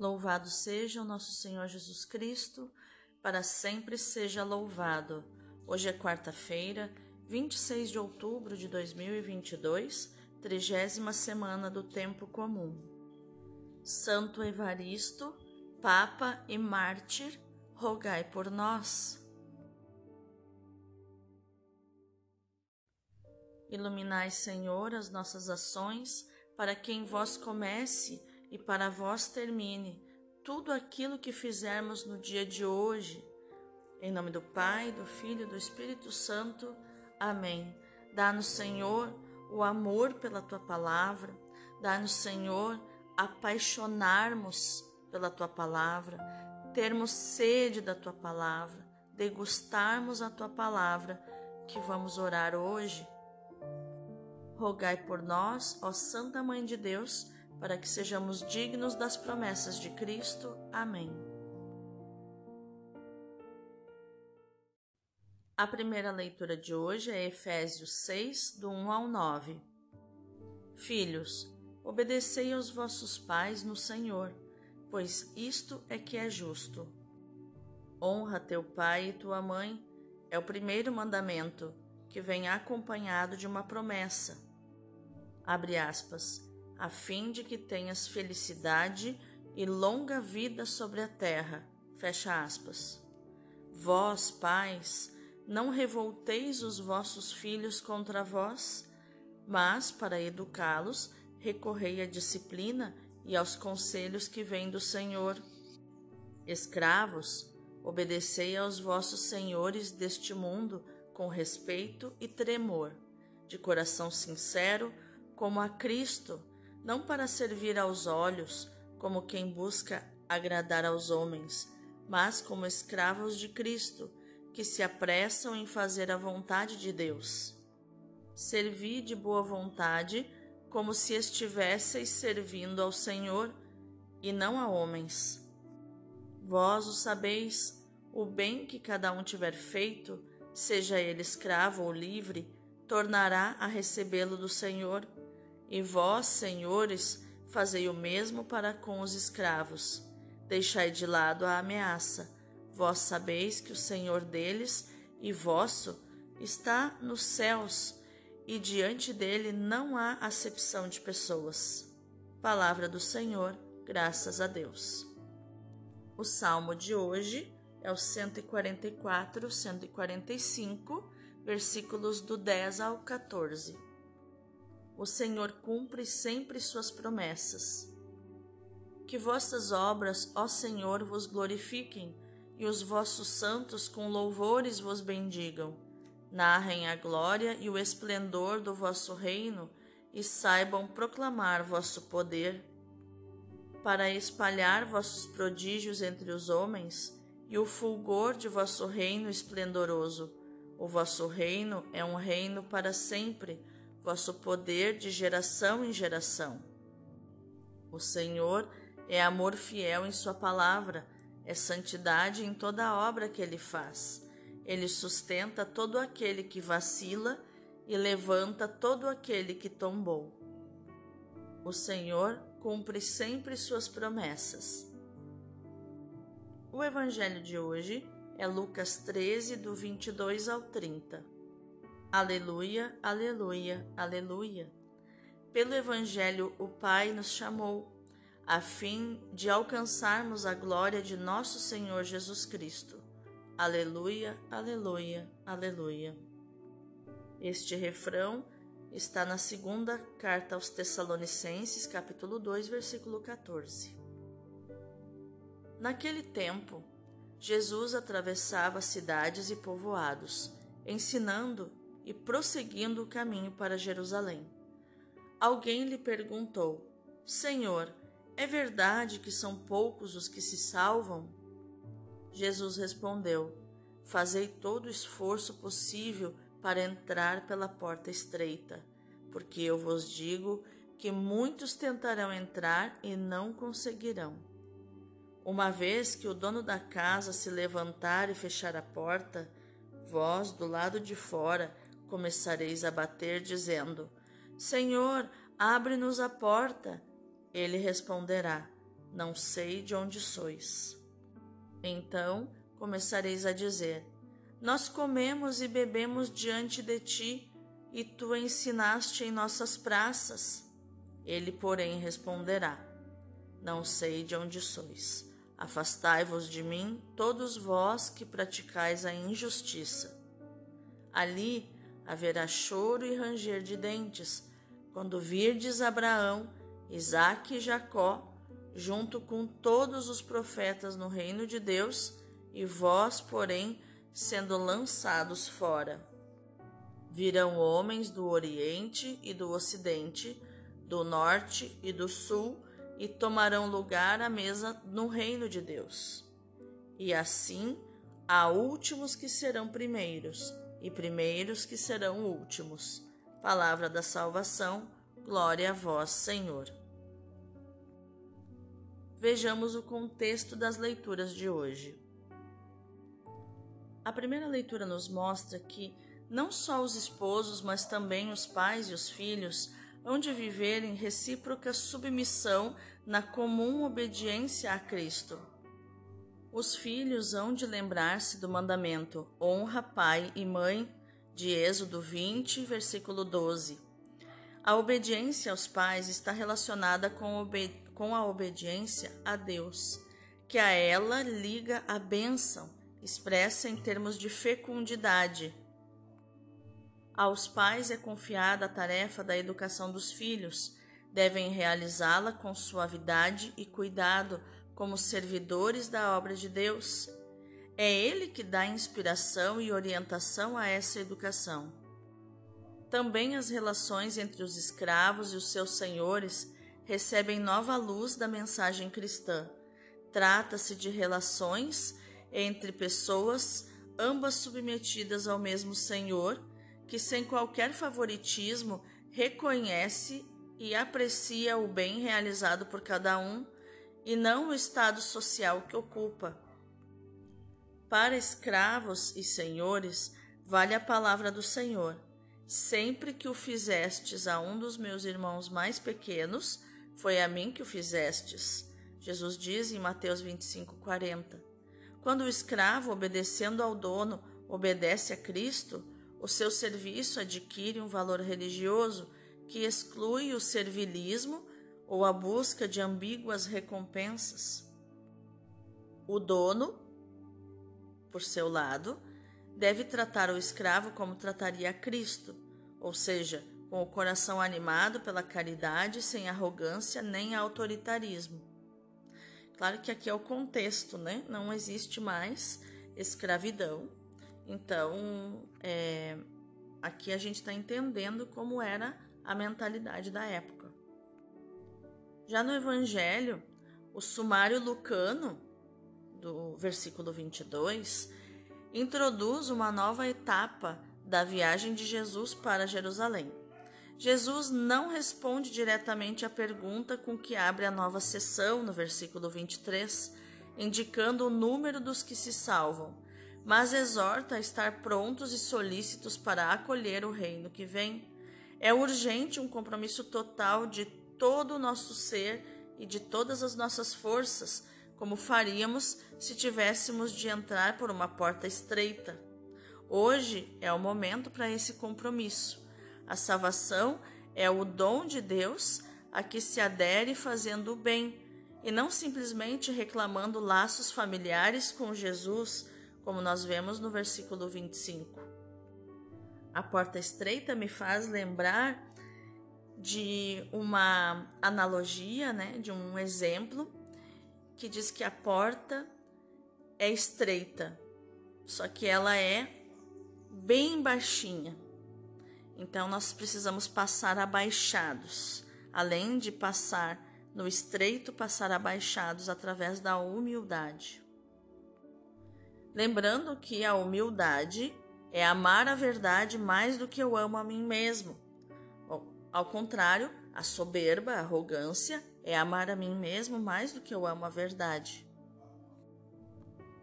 Louvado seja o nosso Senhor Jesus Cristo, para sempre seja louvado. Hoje é quarta-feira, 26 de outubro de 2022, trigésima semana do Tempo Comum. Santo Evaristo, Papa e Mártir, rogai por nós. Iluminai, Senhor, as nossas ações, para que em vós comece e para vós termine tudo aquilo que fizermos no dia de hoje. Em nome do Pai, do Filho e do Espírito Santo. Amém. Dá-nos, Senhor, o amor pela tua palavra. Dá-nos, Senhor, apaixonarmos pela tua palavra, termos sede da tua palavra, degustarmos a tua palavra que vamos orar hoje. Rogai por nós, ó Santa Mãe de Deus, para que sejamos dignos das promessas de Cristo. Amém. A primeira leitura de hoje é Efésios 6, do 1 ao 9. Filhos, obedecei aos vossos pais no Senhor, pois isto é que é justo. Honra teu pai e tua mãe, é o primeiro mandamento, que vem acompanhado de uma promessa. Abre aspas a fim de que tenhas felicidade e longa vida sobre a terra. Fecha aspas. Vós, pais, não revolteis os vossos filhos contra vós, mas, para educá-los, recorrei à disciplina e aos conselhos que vêm do Senhor. Escravos, obedecei aos vossos senhores deste mundo com respeito e tremor, de coração sincero, como a Cristo não para servir aos olhos, como quem busca agradar aos homens, mas como escravos de Cristo, que se apressam em fazer a vontade de Deus. Servi de boa vontade, como se estivesseis servindo ao Senhor e não a homens. Vós o sabeis, o bem que cada um tiver feito, seja ele escravo ou livre, tornará a recebê-lo do Senhor e vós, senhores, fazei o mesmo para com os escravos. Deixai de lado a ameaça. Vós sabeis que o Senhor deles e vosso está nos céus, e diante dele não há acepção de pessoas. Palavra do Senhor, graças a Deus. O salmo de hoje é o 144, 145, versículos do 10 ao 14 o Senhor cumpre sempre suas promessas. Que vossas obras, ó Senhor, vos glorifiquem, e os vossos santos com louvores vos bendigam. Narrem a glória e o esplendor do vosso reino, e saibam proclamar vosso poder. Para espalhar vossos prodígios entre os homens, e o fulgor de vosso reino esplendoroso. O vosso reino é um reino para sempre vosso poder de geração em geração. O Senhor é amor fiel em Sua palavra, é santidade em toda a obra que Ele faz. Ele sustenta todo aquele que vacila e levanta todo aquele que tombou. O Senhor cumpre sempre suas promessas. O Evangelho de hoje é Lucas 13, do 22 ao 30. Aleluia, aleluia, aleluia. Pelo Evangelho, o Pai nos chamou, a fim de alcançarmos a glória de nosso Senhor Jesus Cristo. Aleluia, aleluia, aleluia. Este refrão está na segunda carta aos Tessalonicenses, capítulo 2, versículo 14. Naquele tempo, Jesus atravessava cidades e povoados, ensinando e prosseguindo o caminho para Jerusalém. Alguém lhe perguntou: Senhor, é verdade que são poucos os que se salvam? Jesus respondeu: Fazei todo o esforço possível para entrar pela porta estreita, porque eu vos digo que muitos tentarão entrar e não conseguirão. Uma vez que o dono da casa se levantar e fechar a porta, vós, do lado de fora, começareis a bater, dizendo: Senhor, abre-nos a porta. Ele responderá: não sei de onde sois. Então começareis a dizer: Nós comemos e bebemos diante de ti, e tu ensinaste em nossas praças. Ele, porém, responderá: Não sei de onde sois. Afastai-vos de mim, todos vós que praticais a injustiça. Ali haverá choro e ranger de dentes, quando virdes Abraão, Isaque e Jacó junto com todos os profetas no reino de Deus, e vós, porém, sendo lançados fora. Virão homens do Oriente e do Ocidente, do Norte e do Sul, e tomarão lugar à mesa no reino de Deus. E assim há últimos que serão primeiros, e primeiros que serão últimos. Palavra da salvação, glória a vós, Senhor vejamos o contexto das leituras de hoje. A primeira leitura nos mostra que não só os esposos, mas também os pais e os filhos hão de viver em recíproca submissão na comum obediência a Cristo. Os filhos hão de lembrar-se do mandamento honra pai e mãe, de Êxodo 20, versículo 12. A obediência aos pais está relacionada com, com a obediência a Deus, que a ela liga a bênção, expressa em termos de fecundidade. Aos pais é confiada a tarefa da educação dos filhos, devem realizá-la com suavidade e cuidado, como servidores da obra de Deus. É Ele que dá inspiração e orientação a essa educação. Também as relações entre os escravos e os seus senhores recebem nova luz da mensagem cristã. Trata-se de relações entre pessoas, ambas submetidas ao mesmo Senhor, que sem qualquer favoritismo reconhece e aprecia o bem realizado por cada um e não o estado social que ocupa. Para escravos e senhores, vale a palavra do Senhor. Sempre que o fizestes a um dos meus irmãos mais pequenos, foi a mim que o fizestes. Jesus diz em Mateus 25, 40. Quando o escravo, obedecendo ao dono, obedece a Cristo, o seu serviço adquire um valor religioso que exclui o servilismo ou a busca de ambíguas recompensas. O dono, por seu lado, deve tratar o escravo como trataria Cristo, ou seja, com o coração animado pela caridade, sem arrogância nem autoritarismo. Claro que aqui é o contexto, né? Não existe mais escravidão. Então, é, aqui a gente está entendendo como era a mentalidade da época. Já no Evangelho, o sumário lucano, do versículo 22, introduz uma nova etapa da viagem de Jesus para Jerusalém. Jesus não responde diretamente à pergunta com que abre a nova sessão no versículo 23, indicando o número dos que se salvam, mas exorta a estar prontos e solícitos para acolher o reino que vem. É urgente um compromisso total de todo o nosso ser e de todas as nossas forças, como faríamos se tivéssemos de entrar por uma porta estreita. Hoje é o momento para esse compromisso. A salvação é o dom de Deus a que se adere fazendo o bem e não simplesmente reclamando laços familiares com Jesus, como nós vemos no versículo 25. A porta estreita me faz lembrar de uma analogia, né, de um exemplo que diz que a porta é estreita, só que ela é bem baixinha. Então nós precisamos passar abaixados, além de passar no estreito, passar abaixados através da humildade. Lembrando que a humildade é amar a verdade mais do que eu amo a mim mesmo. Ao contrário, a soberba, a arrogância é amar a mim mesmo mais do que eu amo a verdade.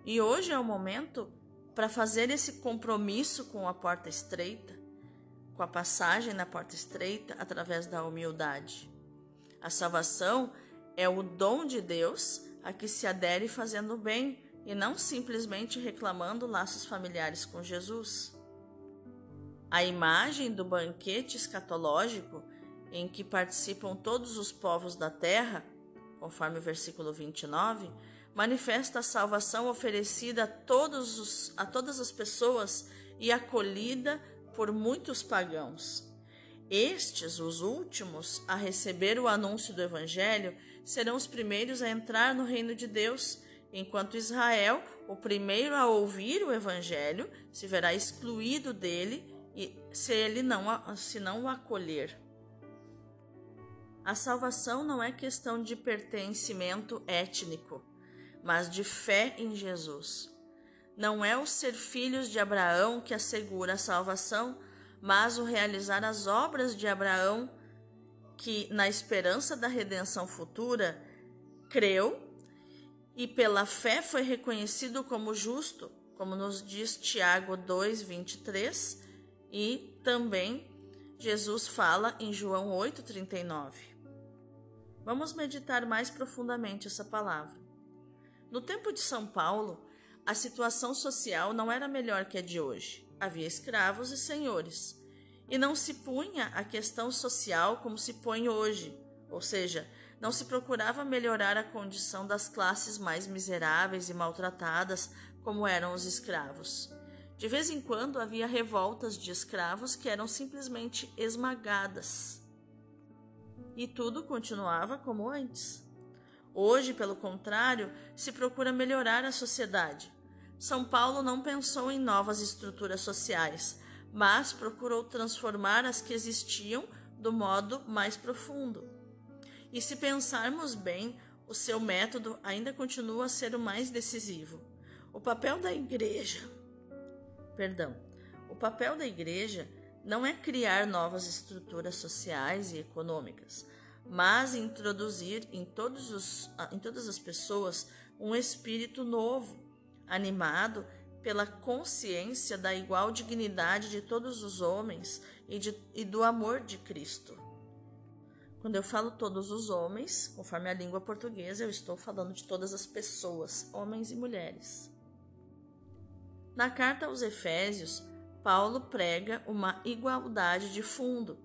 E hoje é o momento para fazer esse compromisso com a porta estreita, com a passagem na porta estreita através da humildade. A salvação É o dom de Deus a que se adere fazendo bem e não simplesmente reclamando laços familiares com Jesus. A imagem do banquete escatológico, em que participam todos os povos da terra, conforme o versículo 29, manifesta a salvação oferecida a, todos os, a todas as pessoas e acolhida por muitos pagãos. Estes, os últimos, a receber o anúncio do Evangelho, serão os primeiros a entrar no reino de Deus, enquanto Israel, o primeiro a ouvir o Evangelho, se verá excluído dele e se ele não, se não o acolher. A salvação não é questão de pertencimento étnico, mas de fé em Jesus. Não é o ser filhos de Abraão que assegura a salvação, mas o realizar as obras de Abraão, que, na esperança da redenção futura, creu e pela fé foi reconhecido como justo, como nos diz Tiago 2, 23, e também Jesus fala em João 8, 39. Vamos meditar mais profundamente essa palavra. No tempo de São Paulo, a situação social não era melhor que a de hoje. Havia escravos e senhores. E não se punha a questão social como se põe hoje, ou seja, não se procurava melhorar a condição das classes mais miseráveis e maltratadas, como eram os escravos. De vez em quando havia revoltas de escravos que eram simplesmente esmagadas. E tudo continuava como antes. Hoje, pelo contrário, se procura melhorar a sociedade, são Paulo não pensou em novas estruturas sociais, mas procurou transformar as que existiam do modo mais profundo. E se pensarmos bem, o seu método ainda continua a ser o mais decisivo. O papel da igreja, perdão, o papel da igreja não é criar novas estruturas sociais e econômicas, mas introduzir em, todos os, em todas as pessoas um espírito novo, animado pela consciência da igual dignidade de todos os homens e, de, e do amor de Cristo. Quando eu falo todos os homens, conforme a língua portuguesa, eu estou falando de todas as pessoas, homens e mulheres. Na carta aos Efésios, Paulo prega uma igualdade de fundo.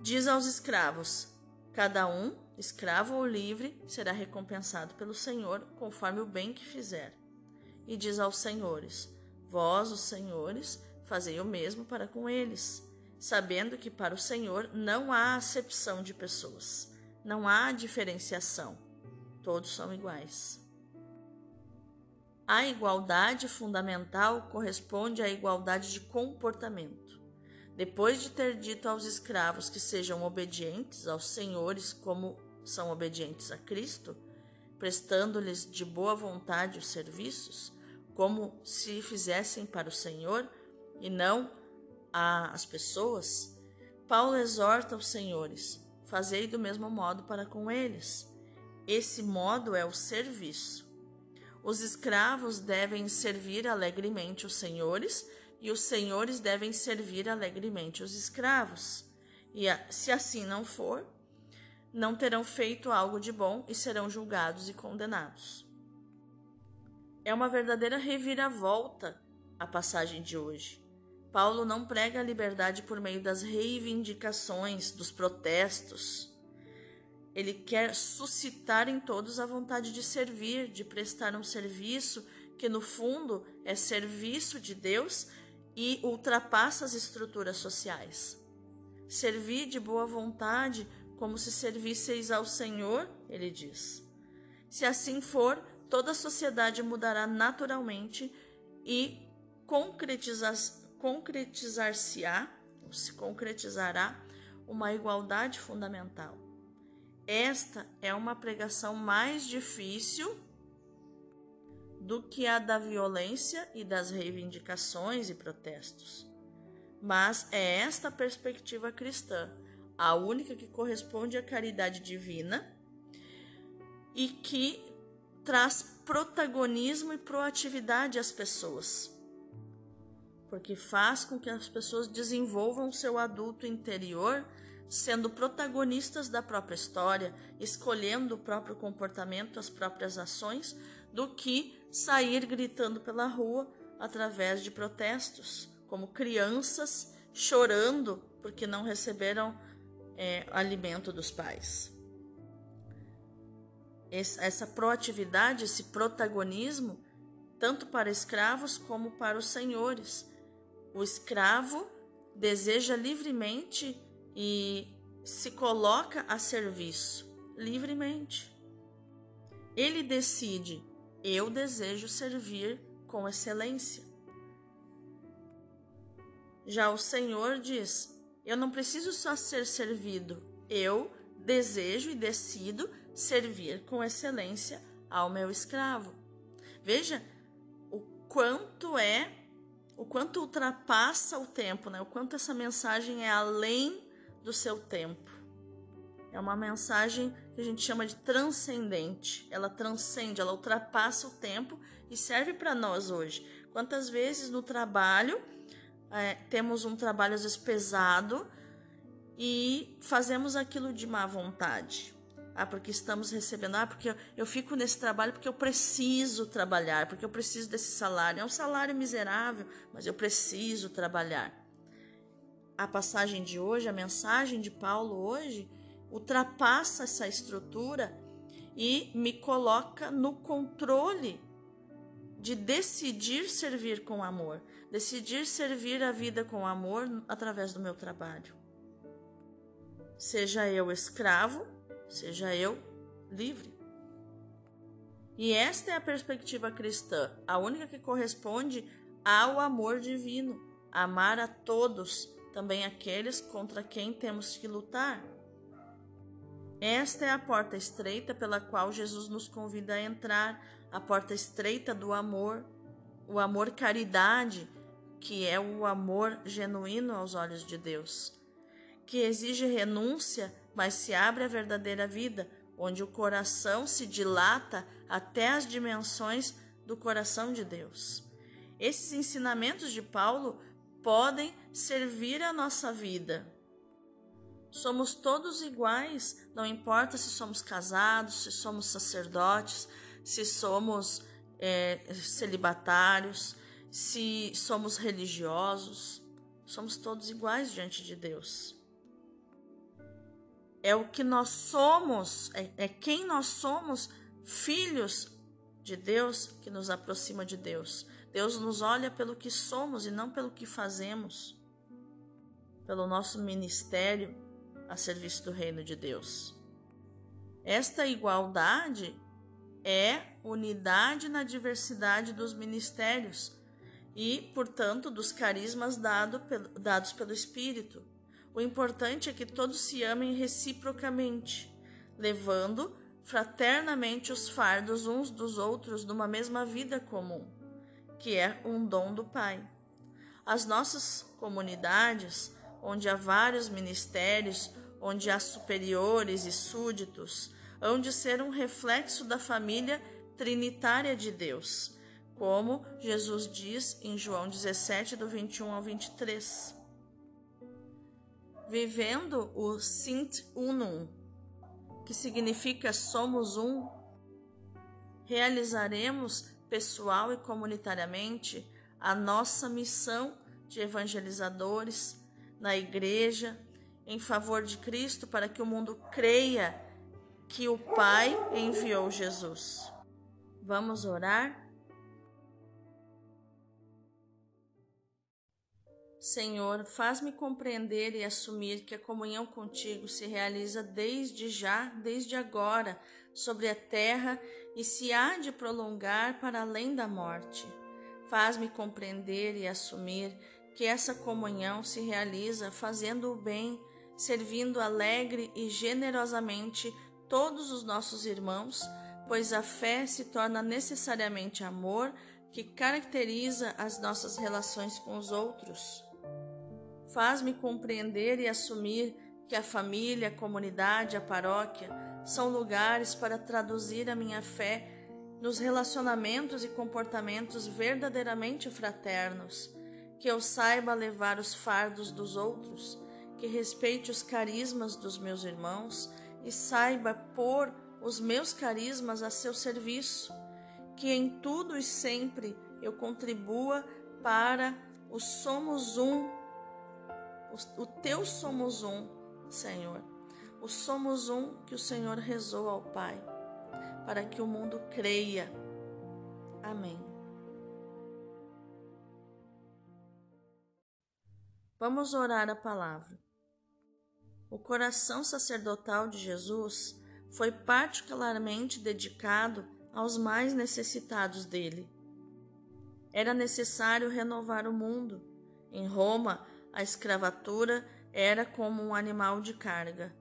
Diz aos escravos: cada um, escravo ou livre, será recompensado pelo Senhor conforme o bem que fizer e diz aos senhores: Vós, os senhores, fazei o mesmo para com eles, sabendo que para o Senhor não há acepção de pessoas, não há diferenciação, todos são iguais. A igualdade fundamental corresponde à igualdade de comportamento. Depois de ter dito aos escravos que sejam obedientes aos senhores como são obedientes a Cristo, prestando-lhes de boa vontade os serviços, como se fizessem para o Senhor e não às pessoas, Paulo exorta os senhores: fazei do mesmo modo para com eles. Esse modo é o serviço. Os escravos devem servir alegremente os senhores e os senhores devem servir alegremente os escravos. E se assim não for, não terão feito algo de bom e serão julgados e condenados. É uma verdadeira reviravolta a passagem de hoje. Paulo não prega a liberdade por meio das reivindicações, dos protestos. Ele quer suscitar em todos a vontade de servir, de prestar um serviço que, no fundo, é serviço de Deus e ultrapassa as estruturas sociais. Servir de boa vontade, como se servisseis ao Senhor, ele diz. Se assim for, toda a sociedade mudará naturalmente e concretizar-se-á, se concretizará uma igualdade fundamental. Esta é uma pregação mais difícil do que a da violência e das reivindicações e protestos. Mas é esta perspectiva cristã, a única que corresponde à caridade divina e que traz protagonismo e proatividade às pessoas, porque faz com que as pessoas desenvolvam seu adulto interior sendo protagonistas da própria história, escolhendo o próprio comportamento, as próprias ações, do que sair gritando pela rua através de protestos, como crianças chorando porque não receberam é, alimento dos pais. Essa proatividade, esse protagonismo, tanto para escravos como para os senhores. O escravo deseja livremente e se coloca a serviço livremente. Ele decide: eu desejo servir com excelência. Já o Senhor diz: eu não preciso só ser servido, eu desejo e decido servir com excelência ao meu escravo. Veja o quanto é, o quanto ultrapassa o tempo, né? O quanto essa mensagem é além do seu tempo. É uma mensagem que a gente chama de transcendente. Ela transcende, ela ultrapassa o tempo e serve para nós hoje. Quantas vezes no trabalho é, temos um trabalho às vezes pesado e fazemos aquilo de má vontade. Ah, porque estamos recebendo. Ah, porque eu, fico nesse trabalho porque eu preciso trabalhar, porque eu preciso desse salário. É um salário miserável, mas eu preciso trabalhar. A passagem de hoje, a mensagem de Paulo hoje, ultrapassa essa estrutura e me coloca no controle de decidir servir com amor, decidir servir a vida com amor através do meu trabalho. Seja eu escravo seja eu livre. E esta é a perspectiva cristã, a única que corresponde ao amor divino, amar a todos, também aqueles contra quem temos que lutar. Esta é a porta estreita pela qual Jesus nos convida a entrar, a porta estreita do amor, o amor caridade, que é o amor genuíno aos olhos de Deus, que exige renúncia mas se abre a verdadeira vida, onde o coração se dilata até as dimensões do coração de Deus. Esses ensinamentos de Paulo podem servir a nossa vida. Somos todos iguais, não importa se somos casados, se somos sacerdotes, se somos é, celibatários, se somos religiosos, somos todos iguais diante de Deus é o que nós somos, é, é quem nós somos, filhos de Deus, que nos aproxima de Deus. Deus nos olha pelo que somos e não pelo que fazemos, pelo nosso ministério a serviço do reino de Deus. Esta igualdade é unidade na diversidade dos ministérios e, portanto, dos carismas dado, dados pelo Espírito. O importante é que todos se amem reciprocamente, levando fraternamente os fardos uns dos outros numa mesma vida comum, que é um dom do Pai. As nossas comunidades, onde há vários ministérios, onde há superiores e súditos, hão de ser um reflexo da família trinitária de Deus, como Jesus diz em João 17, do 21 ao 23 vivendo o Sint Unum, que significa somos um, realizaremos pessoal e comunitariamente a nossa missão de evangelizadores na igreja em favor de Cristo para que o mundo creia que o Pai enviou Jesus. Vamos orar? Senhor, faz-me compreender e assumir que a comunhão contigo se realiza desde já, desde agora, sobre a terra e se há de prolongar para além da morte. Faz-me compreender e assumir que essa comunhão se realiza fazendo o bem, servindo alegre e generosamente todos os nossos irmãos, pois a fé se torna necessariamente amor que caracteriza as nossas relações com os outros. Faz-me compreender e assumir que a família, a comunidade, a paróquia são lugares para traduzir a minha fé nos relacionamentos e comportamentos verdadeiramente fraternos, que eu saiba levar os fardos dos outros, que respeite os carismas dos meus irmãos e saiba pôr os meus carismas a seu serviço, que em tudo e sempre eu contribua para o Somos Um, o teu Somos Um, Senhor, o Somos Um que o Senhor rezou ao Pai, para que o mundo creia. Amém. Vamos orar a palavra. O coração sacerdotal de Jesus foi particularmente dedicado aos mais necessitados dele. Era necessário renovar o mundo. Em Roma, a escravatura era como um animal de carga.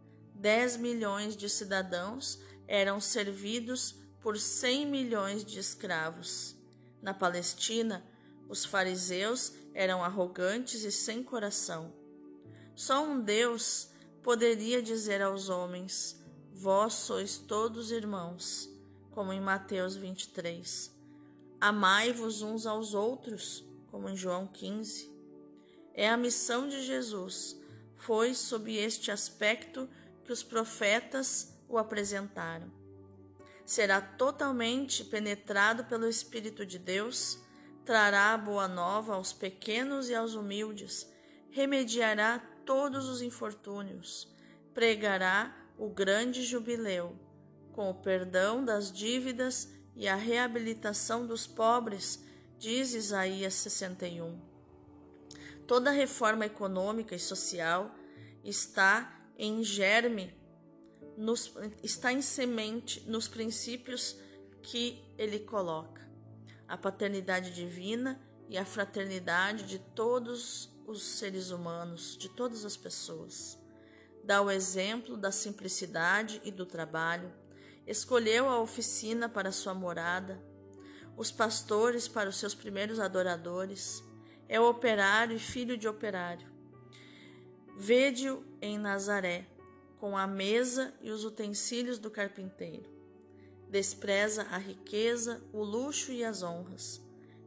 Dez milhões de cidadãos eram servidos por cem milhões de escravos. Na Palestina, os fariseus eram arrogantes e sem coração. Só um Deus poderia dizer aos homens: Vós sois todos irmãos, como em Mateus 23. Amai-vos uns aos outros, como em João 15. É a missão de Jesus. Foi sob este aspecto que os profetas o apresentaram. Será totalmente penetrado pelo Espírito de Deus trará a boa nova aos pequenos e aos humildes, remediará todos os infortúnios, pregará o grande jubileu, com o perdão das dívidas e a reabilitação dos pobres, diz Isaías 61. Toda reforma econômica e social está em germe, nos, está em semente nos princípios que ele coloca a paternidade divina e a fraternidade de todos os seres humanos, de todas as pessoas. Dá o exemplo da simplicidade e do trabalho, escolheu a oficina para sua morada, os pastores para os seus primeiros adoradores, é operário e filho de operário. Vede-o em Nazaré, com a mesa e os utensílios do carpinteiro despreza a riqueza, o luxo e as honras.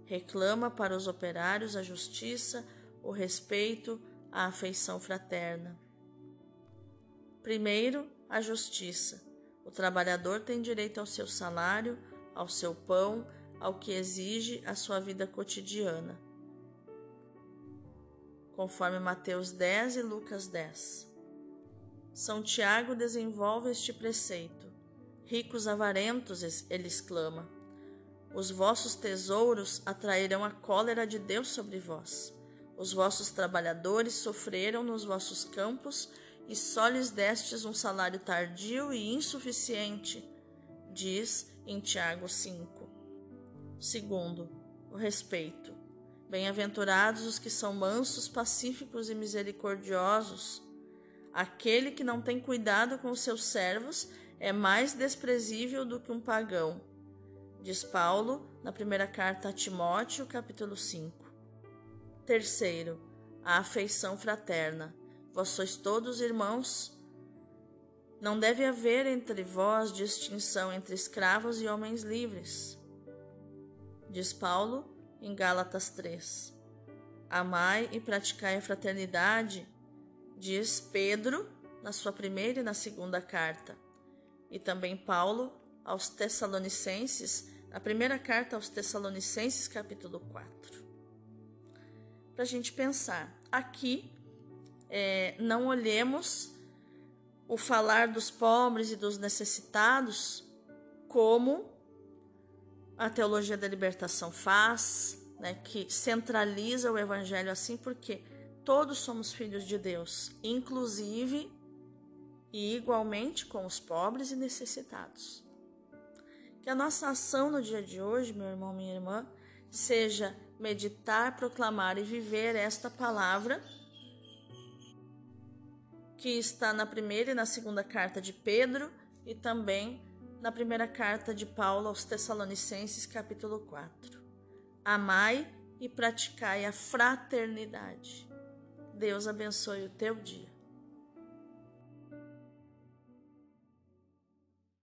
Reclama para os operários a justiça, o respeito, a afeição fraterna. Primeiro, a justiça. O trabalhador tem direito ao seu salário, ao seu pão, ao que exige a sua vida cotidiana. Conforme Mateus 10 e Lucas 10. São Tiago desenvolve este preceito Ricos avarentos, ele exclama, os vossos tesouros atrairão a cólera de Deus sobre vós. Os vossos trabalhadores sofreram nos vossos campos e só lhes destes um salário tardio e insuficiente, diz em Tiago 5. Segundo, o respeito. Bem-aventurados os que são mansos, pacíficos e misericordiosos. Aquele que não tem cuidado com os seus servos é mais desprezível do que um pagão, diz Paulo na primeira carta a Timóteo, capítulo 5. Terceiro, a afeição fraterna. Vós sois todos irmãos. Não deve haver entre vós distinção entre escravos e homens livres. Diz Paulo em Gálatas 3. Amai e praticai a fraternidade, diz Pedro na sua primeira e na segunda carta e também Paulo aos Tessalonicenses, na primeira carta aos Tessalonicenses, capítulo 4. Para a gente pensar, aqui é, não olhemos o falar dos pobres e dos necessitados como a teologia da libertação faz, né, que centraliza o evangelho assim, porque todos somos filhos de Deus, inclusive e igualmente com os pobres e necessitados. Que a nossa ação no dia de hoje, meu irmão, minha irmã, seja meditar, proclamar e viver esta palavra que está na primeira e na segunda carta de Pedro e também na primeira carta de Paulo aos Tessalonicenses, capítulo 4. Amai e praticai a fraternidade. Deus abençoe o teu dia.